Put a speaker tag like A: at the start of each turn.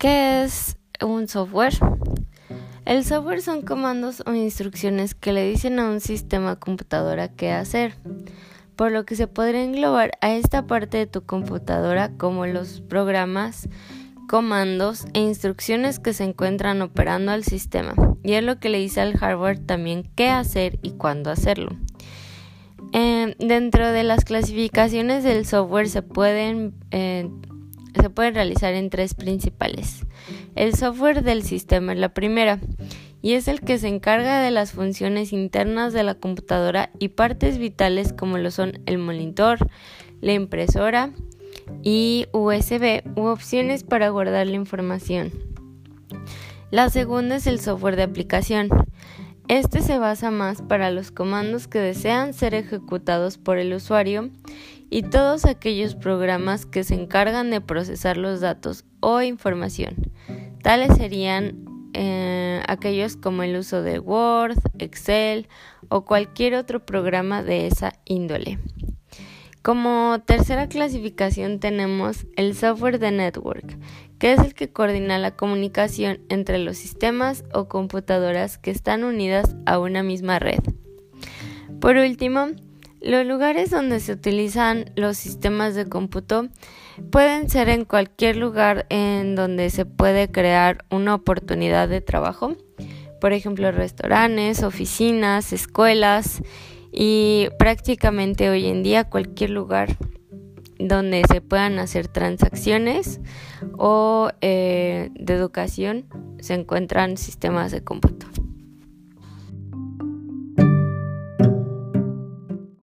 A: ¿Qué es un software? El software son comandos o instrucciones que le dicen a un sistema computadora qué hacer, por lo que se podría englobar a esta parte de tu computadora como los programas, comandos e instrucciones que se encuentran operando al sistema, y es lo que le dice al hardware también qué hacer y cuándo hacerlo. Eh, dentro de las clasificaciones del software se pueden eh, se pueden realizar en tres principales. El software del sistema es la primera y es el que se encarga de las funciones internas de la computadora y partes vitales como lo son el monitor, la impresora y USB u opciones para guardar la información. La segunda es el software de aplicación. Este se basa más para los comandos que desean ser ejecutados por el usuario y todos aquellos programas que se encargan de procesar los datos o información. Tales serían eh, aquellos como el uso de Word, Excel o cualquier otro programa de esa índole. Como tercera clasificación tenemos el software de network, que es el que coordina la comunicación entre los sistemas o computadoras que están unidas a una misma red. Por último, los lugares donde se utilizan los sistemas de cómputo pueden ser en cualquier lugar en donde se puede crear una oportunidad de trabajo, por ejemplo restaurantes, oficinas, escuelas y prácticamente hoy en día cualquier lugar donde se puedan hacer transacciones o eh, de educación se encuentran sistemas de cómputo.